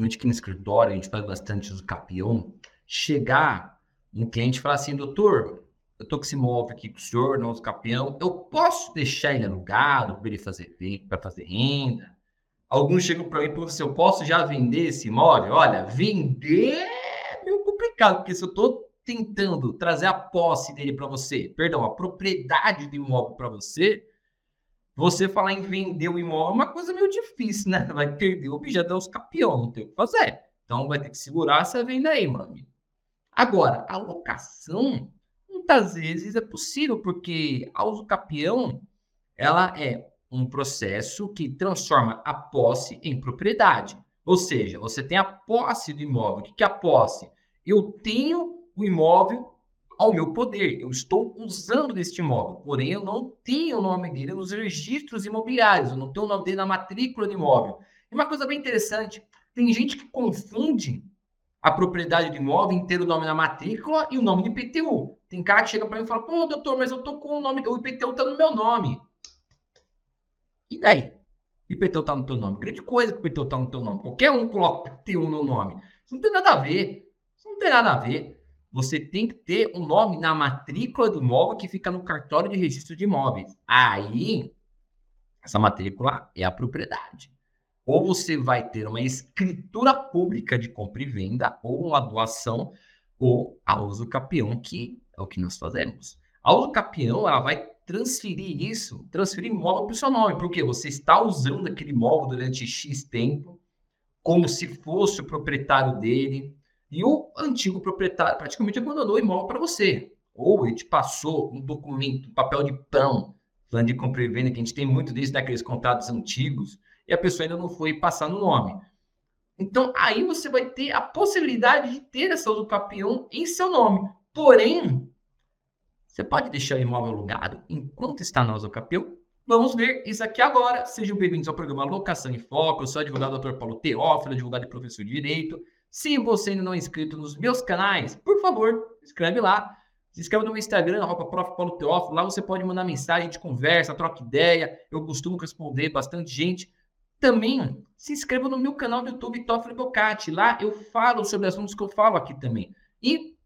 principalmente aqui no escritório, a gente faz bastante uso capião, chegar um cliente e falar assim, doutor, eu tô com esse imóvel aqui com o senhor, no uso capião, eu posso deixar ele alugado para ele fazer para fazer renda? Alguns chegam para mim e falam assim, eu posso já vender esse imóvel? Olha, vender é meio complicado, porque se eu estou tentando trazer a posse dele para você, perdão, a propriedade do imóvel para você, você falar em vender o imóvel é uma coisa meio difícil, né? Vai perder o objeto dos campeão, não tem o que fazer. Então vai ter que segurar essa venda aí, meu amigo. Agora, a locação, muitas vezes é possível, porque a uso capião, ela é um processo que transforma a posse em propriedade. Ou seja, você tem a posse do imóvel. O que é a posse? Eu tenho o imóvel ao meu poder. Eu estou usando deste imóvel, porém eu não tenho o nome dele nos registros imobiliários, eu não tenho o nome dele na matrícula do imóvel. E uma coisa bem interessante, tem gente que confunde a propriedade do imóvel em ter o nome na matrícula e o nome do IPTU. Tem cara que chega para mim e fala, pô, doutor, mas eu tô com o nome, o IPTU tá no meu nome. E daí? IPTU tá no teu nome. Grande coisa que o IPTU tá no teu nome. Qualquer um coloca IPTU no nome. Isso não tem nada a ver. Isso não tem nada a ver você tem que ter um nome na matrícula do imóvel que fica no cartório de registro de imóveis. Aí, essa matrícula é a propriedade. Ou você vai ter uma escritura pública de compra e venda, ou uma doação, ou a uso capião, que é o que nós fazemos. A uso capião, ela vai transferir isso, transferir imóvel para o seu nome, porque você está usando aquele imóvel durante X tempo, como se fosse o proprietário dele, e o antigo proprietário praticamente abandonou o imóvel para você. Ou ele te passou um documento, um papel de pão, plano de compra e venda, que a gente tem muito disso naqueles contratos antigos, e a pessoa ainda não foi passar no nome. Então, aí você vai ter a possibilidade de ter essa usucapião em seu nome. Porém, você pode deixar o imóvel alugado enquanto está na usucapião? Vamos ver isso aqui agora. Sejam bem-vindos ao programa Locação em Foco. Eu sou o advogado Dr. Paulo Teófilo, advogado e professor de Direito. Se você ainda não é inscrito nos meus canais, por favor, inscreve lá. Se inscreve no meu Instagram, arroba Prof. Paulo Teófilo. Lá você pode mandar mensagem, a conversa, troca ideia. Eu costumo responder bastante gente. Também se inscreva no meu canal do YouTube, Toffoli Bocati. Lá eu falo sobre assuntos que eu falo aqui também. E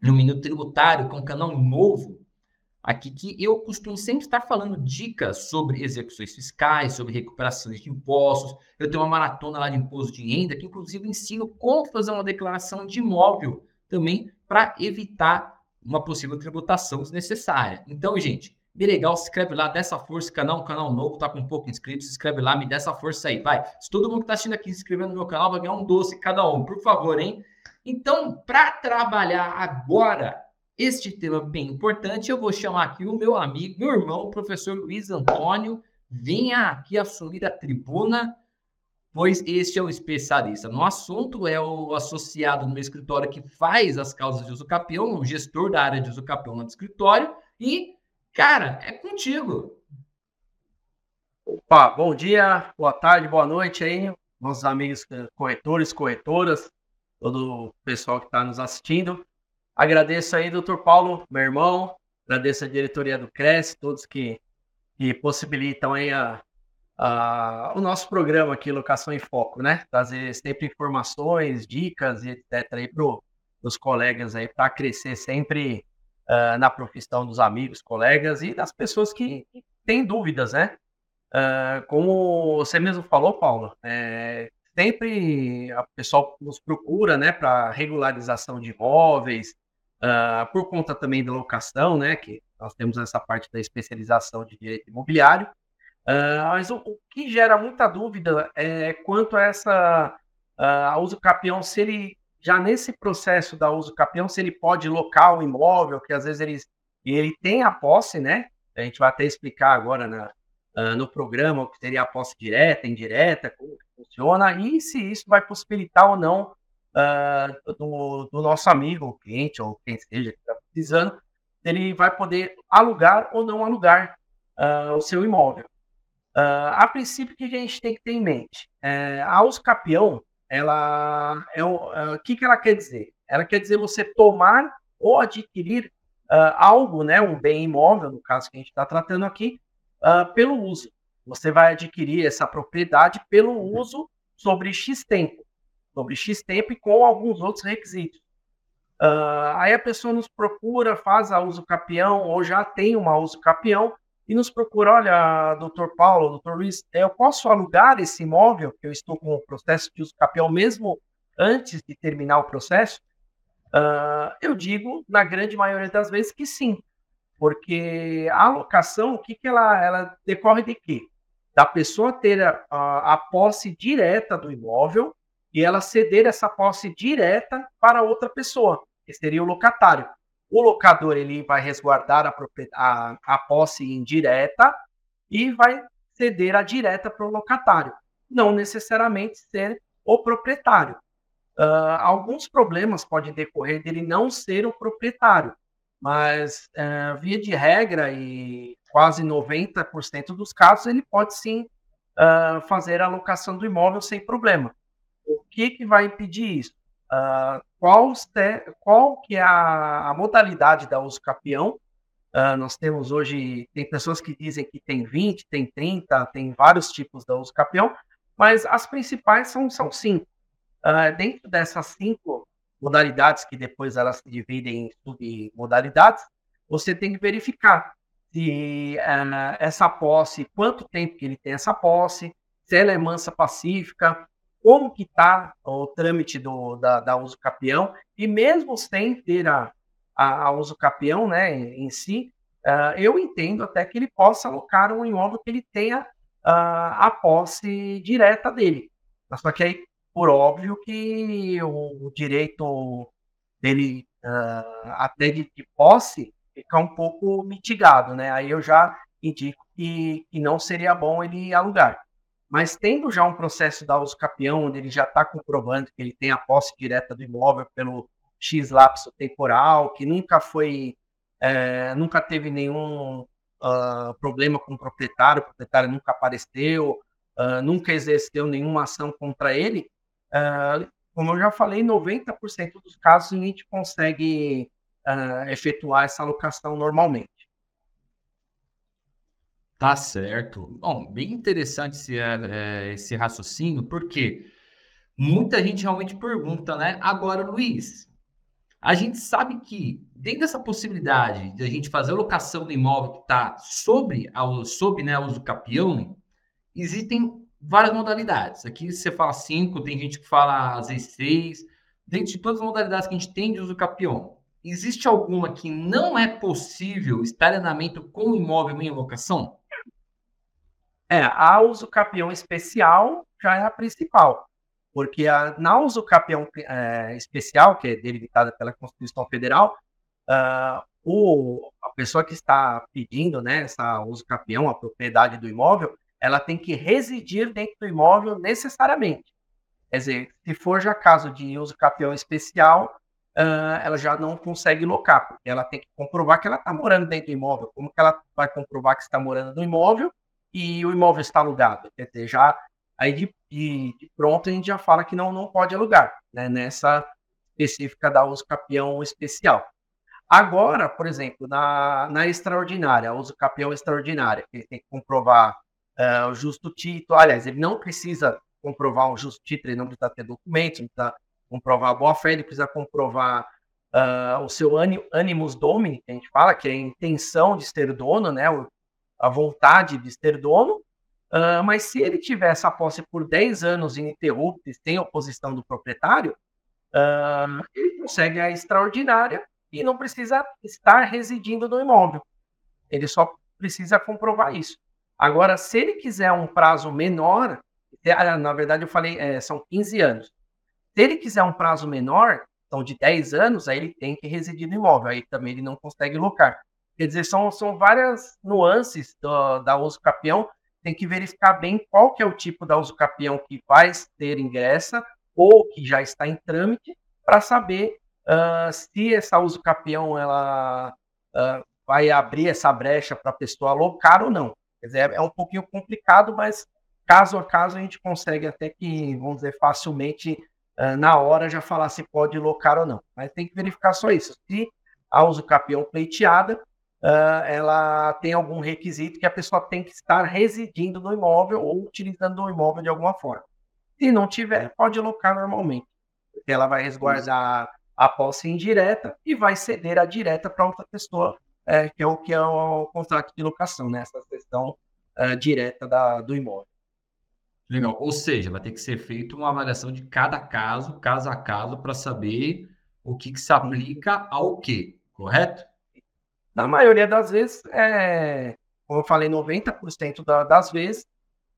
no Minuto Tributário, com é um canal novo, aqui que eu costumo sempre estar falando dicas sobre execuções fiscais, sobre recuperações de impostos. Eu tenho uma maratona lá de imposto de renda, que inclusive ensino como fazer uma declaração de imóvel também para evitar uma possível tributação desnecessária. Então, gente, bem legal, se inscreve lá, dá essa força, canal, um canal novo, tá com pouco inscritos, se inscreve lá, me dá essa força aí, vai. Se todo mundo que está assistindo aqui se inscrevendo no meu canal, vai ganhar um doce cada um, por favor, hein? Então, para trabalhar agora este tema bem importante, eu vou chamar aqui o meu amigo, meu irmão, o professor Luiz Antônio. Venha aqui assumir a tribuna, pois este é o especialista no assunto, é o associado no meu escritório que faz as causas de uso capião, o gestor da área de uso capião no escritório. E, cara, é contigo. Opa, bom dia, boa tarde, boa noite aí, nossos amigos corretores, corretoras, todo o pessoal que está nos assistindo. Agradeço aí, doutor Paulo, meu irmão, agradeço a diretoria do Cresce, todos que, que possibilitam aí a, a, o nosso programa aqui, Locação em Foco, né? Trazer sempre informações, dicas e etc. aí para os colegas aí, para crescer sempre uh, na profissão dos amigos, colegas e das pessoas que, têm dúvidas, né? Uh, como você mesmo falou, Paulo, é, sempre o pessoal nos procura, né, para regularização de imóveis, uh, por conta também da locação, né, que nós temos essa parte da especialização de direito imobiliário. Uh, mas o, o, que gera muita dúvida é quanto a essa uh, uso capião, se ele já nesse processo da uso capião, se ele pode locar o imóvel, que às vezes ele, ele tem a posse, né? A gente vai até explicar agora na, uh, no programa o que seria a posse direta, indireta, como funciona, e se isso vai possibilitar ou não uh, do, do, nosso amigo, cliente ou quem seja que está precisando, ele vai poder alugar ou não alugar uh, o seu imóvel. Uh, a princípio, o que a gente tem que ter em mente? É, a uso capião, ela é o uh, que, que ela quer dizer? Ela quer dizer você tomar ou adquirir uh, algo, né, um bem imóvel, no caso que a gente está tratando aqui, pelo uso. Você vai adquirir essa propriedade pelo uso sobre X tempo. Sobre X tempo e com alguns outros requisitos. Uh, aí a pessoa nos procura, faz a uso capião ou já tem uma uso capião e nos procura, olha, doutor Paulo, doutor Luiz, eu posso alugar esse imóvel que eu estou com o processo de uso capião mesmo antes de terminar o processo? Uh, eu digo, na grande maioria das vezes, que sim, porque a alocação, o que, que ela, ela decorre de quê? Da pessoa ter a, a, a posse direta do imóvel e ela ceder essa posse direta para outra pessoa, que seria o locatário. O locador ele vai resguardar a, a, a posse indireta e vai ceder a direta para o locatário, não necessariamente ser o proprietário. Uh, alguns problemas podem decorrer dele não ser o proprietário, mas uh, via de regra e quase 90% dos casos ele pode sim uh, fazer a locação do imóvel sem problema. Que, que vai impedir isso? Uh, qual, qual que é a, a, modalidade da uso capião? Uh, nós temos hoje, tem pessoas que dizem que tem 20, tem 30, tem vários tipos da uso capião, mas as principais são, são cinco. Uh, dentro dessas cinco modalidades, que depois elas se dividem em submodalidades, você tem que verificar se essa posse, quanto tempo que ele tem essa posse, se ela é mansa pacífica, como que está o trâmite do, da, da uso capião, e mesmo sem ter a, a, a uso capião né, em si, uh, eu entendo até que ele possa alocar um imóvel que ele tenha uh, a posse direta dele. Só que aí, por óbvio, que o, o direito dele uh, até de, de, posse fica um pouco mitigado, né? Aí eu já indico que, que não seria bom ele alugar. Mas tendo já um processo da uso capião, onde ele já está comprovando que ele tem a posse direta do imóvel pelo X lapso temporal, que nunca foi, é, nunca teve nenhum uh, problema com o proprietário, o proprietário nunca apareceu, uh, nunca exerceu nenhuma ação contra ele, uh, como eu já falei, 90% dos casos a gente consegue efetuar essa alocação normalmente. Tá certo. Bom, bem interessante esse, é, esse raciocínio, porque muita gente realmente pergunta, né? Agora, Luiz, a gente sabe que dentro dessa possibilidade de a gente fazer a locação do imóvel que está sobre, a, sob né, uso capião, existem várias modalidades. Aqui você fala cinco, tem gente que fala às vezes seis. Dentro de todas as modalidades que a gente tem de uso capião, existe alguma que não é possível estar em andamento com o imóvel em locação? É, a uso capião especial já é a principal, porque a, na uso capião é, especial, que é delimitada pela Constituição Federal, uh, o, a pessoa que está pedindo né, essa uso capião, a propriedade do imóvel, ela tem que residir dentro do imóvel necessariamente. Quer dizer, se for já caso de uso capião especial, uh, ela já não consegue locar, porque ela tem que comprovar que ela está morando dentro do imóvel. Como que ela vai comprovar que está morando no imóvel e o imóvel está alugado. Quer dizer, já aí de, de, pronto a gente já fala que não, não pode alugar, né? Nessa específica da uso capião especial. Agora, por exemplo, na, na extraordinária, uso capião extraordinária, que ele tem que comprovar uh, o justo título. Aliás, ele não precisa comprovar um justo título, ele não precisa ter documentos, não precisa comprovar a boa-fé, ele precisa comprovar uh, o seu animus domini, que a gente fala, que é a intenção de ser dono, né? O, a vontade de ser dono, uh, mas se ele tiver essa posse por 10 anos ininterruptos, sem oposição do proprietário, uh, ele consegue a extraordinária e não precisa estar residindo no imóvel. Ele só precisa comprovar isso. Agora, se ele quiser um prazo menor, ah, na verdade eu falei, é, são 15 anos. Se ele quiser um prazo menor, então de 10 anos, aí ele tem que residir no imóvel, aí também ele não consegue locar. Quer dizer, são, são várias nuances do, da uso capião. Tem que verificar bem qual que é o tipo da uso capião que vai ter ingressa ou que já está em trâmite para saber uh, se essa uso capião ela uh, vai abrir essa brecha para a pessoa alocar ou não. Quer dizer, é um pouquinho complicado, mas caso a caso a gente consegue até que, vamos dizer, facilmente uh, na hora já falar se pode locar ou não. Mas tem que verificar só isso. Se a uso capião pleiteada, uh, ela tem algum requisito que a pessoa tem que estar residindo no imóvel ou utilizando o imóvel de alguma forma. Se não tiver, pode alocar normalmente. Ela vai resguardar a posse indireta e vai ceder a direta para outra pessoa, é, que é o que é o contrato de locação, né? Essa questão é, direta da, do imóvel. Legal. Ou seja, vai ter que ser feita uma avaliação de cada caso, caso a caso, para saber o que, que se aplica ao quê, correto? Na maioria das vezes, é, como eu falei, 90% da, das vezes,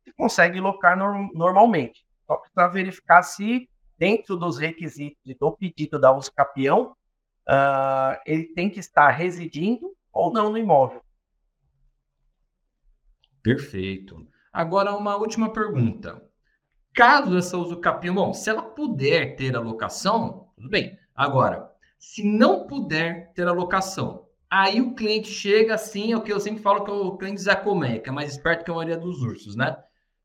você consegue locar no, normalmente. Só para verificar se, dentro dos requisitos do pedido da uso capião, uh, ele tem que estar residindo ou não no imóvel. Perfeito. Agora, uma última pergunta. Caso essa uso capião, bom, se ela puder ter alocação, tudo bem. Agora, se não puder ter alocação, Aí o cliente chega assim, é o que eu sempre falo que o cliente é mais esperto que a maioria dos ursos, né?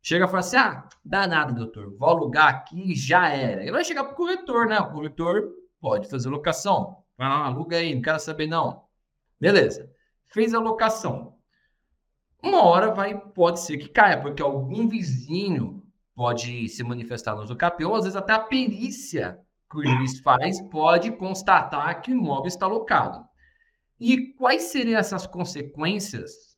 Chega e fala assim: ah, dá nada, doutor, vou alugar aqui já era. Ele vai chegar para o corretor, né? O corretor pode fazer locação. Vai lá, aluga aí, não quero saber não. Beleza. Fez a locação. Uma hora vai, pode ser que caia, porque algum vizinho pode se manifestar no Zucapi, ou às vezes até a perícia que o juiz faz pode constatar que o imóvel está locado. E quais seriam essas consequências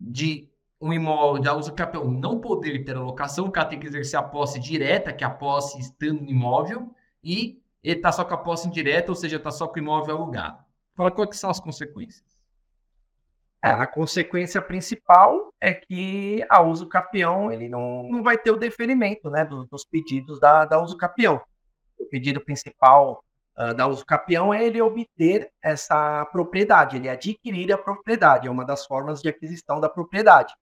de um imóvel da uso capião não poder ter alocação, o cara tem que exercer a posse direta, que é a posse estando no imóvel, e ele está só com a posse indireta, ou seja, está só com o imóvel alugado. Fala quais são as consequências. É, a consequência principal é que a uso capião ele não, não vai ter o deferimento né, dos, dos pedidos da, da uso capião. O pedido principal uh, da uso capião é ele obter essa propriedade, ele adquirir a propriedade, é uma das formas de aquisição da propriedade.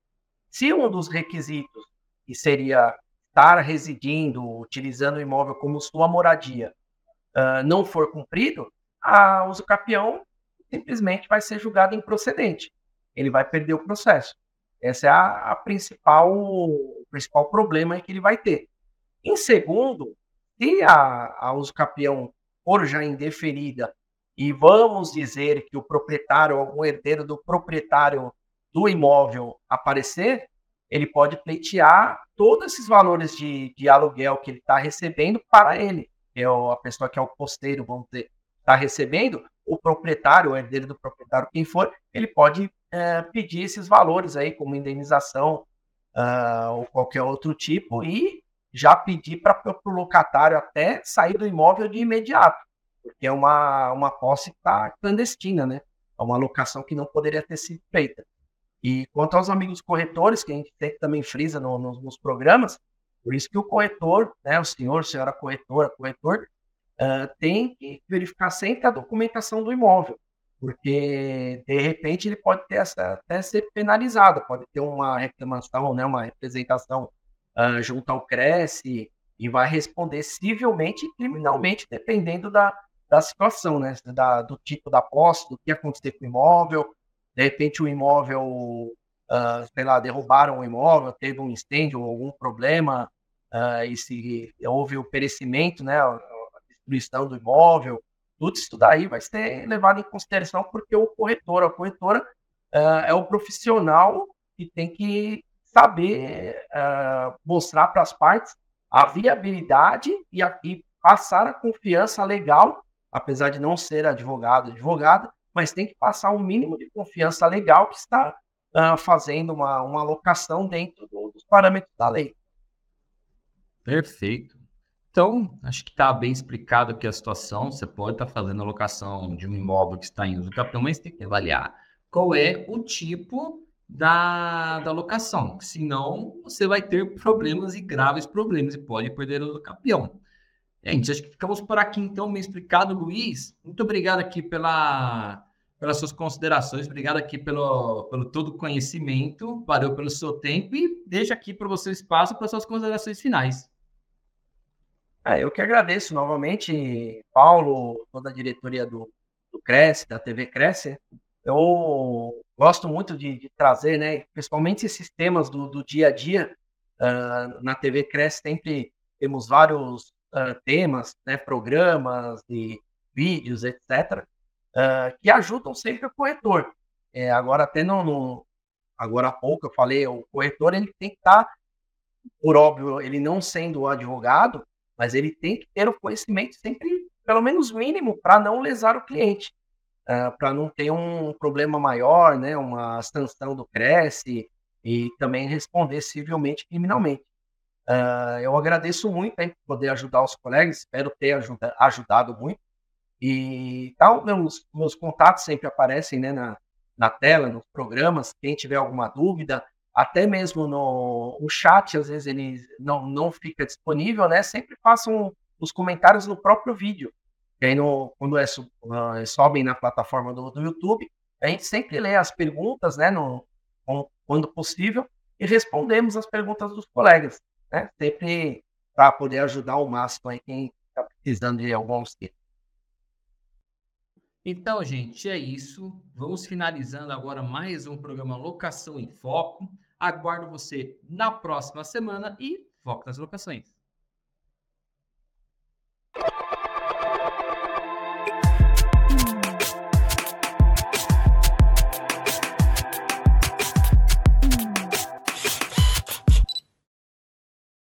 Se um dos requisitos, que seria estar residindo, utilizando o imóvel como sua moradia, uh, não for cumprido, a uso capião simplesmente vai ser julgado improcedente. Ele vai perder o processo. Esse é a, a principal, o principal problema que ele vai ter. Em segundo, se a, a uso capião for já indeferida e vamos dizer que o proprietário, algum herdeiro do proprietário do imóvel aparecer, ele pode pleitear todos esses valores de, de aluguel que ele está recebendo para ele. É a pessoa que é o posteiro, vamos dizer, está recebendo, o proprietário, o herdeiro do proprietário, quem for, ele pode é, pedir esses valores aí, como indenização uh, ou qualquer outro tipo, e já pedir para o locatário até sair do imóvel de imediato, porque é uma, uma posse que está clandestina, né? É uma locação que não poderia ter sido feita. E quanto aos amigos corretores, que a gente sempre também frisa no, no, nos programas, por isso que o corretor, né, o senhor, senhora corretora, corretor, uh, tem que verificar sempre a documentação do imóvel, porque de repente ele pode ter essa, até ser penalizado, pode ter uma reclamação, né, uma representação uh, junto ao Cresce e vai responder civilmente e criminalmente, dependendo da, da situação, né? Da, do tipo da posse, do que aconteceu com o imóvel. De repente, o imóvel, uh, sei lá, derrubaram o imóvel, teve um incêndio ou algum problema, uh, e se houve o perecimento, né? A, destruição do imóvel, tudo isso daí vai ser levado em consideração porque o corretor, a corretora, uh, é o profissional que tem que saber uh, mostrar para as partes a viabilidade e, a, e, passar a confiança legal, apesar de não ser advogado, advogada, mas tem que passar um mínimo de confiança legal que está uh, fazendo uma, uma alocação dentro do, dos parâmetros da lei. Perfeito. Então, acho que está bem explicado aqui a situação. Você pode estar tá fazendo a locação de um imóvel que está em uso capital, mas tem que avaliar qual é o tipo da, da locação. Senão, você vai ter problemas e graves problemas e pode perder o campeão. Gente, acho que ficamos por aqui então, bem explicado, Luiz. Muito obrigado aqui pela, pelas suas considerações, obrigado aqui pelo, pelo todo o conhecimento, valeu pelo seu tempo e deixa aqui para você o espaço para suas considerações finais. É, eu que agradeço novamente, Paulo, toda a diretoria do, do Cresce, da TV Cresce. Eu gosto muito de, de trazer, né, principalmente esses temas do, do dia a dia. Uh, na TV Cresce sempre temos vários uh, temas, né, programas e vídeos, etc., uh, ah, que ajudam sempre o corretor. É, agora, até no, no, agora há pouco eu falei, o corretor ele tem que estar tá por óbvio, ele não sendo advogado, mas ele tem que ter o conhecimento sempre, pelo menos mínimo, para não lesar o cliente, uh, para não ter um problema maior, né, uma sanção do Cresce e também responder civilmente criminalmente. Uh, eu agradeço muito hein, poder ajudar os colegas, espero ter ajuda, ajudado muito. E tal, meus, meus contatos sempre aparecem né, na, na tela, nos programas. Quem tiver alguma dúvida, até mesmo no o chat, às vezes ele não, não fica disponível, né? Sempre façam os comentários no próprio vídeo. E aí, no, quando é, uh, sobem na plataforma do, do, YouTube, a gente sempre lê as perguntas, né? No, quando possível, e respondemos as perguntas dos colegas, né? Sempre para poder ajudar ao máximo aí quem está precisando de algum auxílio. Então, gente, é isso. Vamos finalizando agora mais um programa Locação em Foco. Aguardo você na próxima semana e foco nas locações.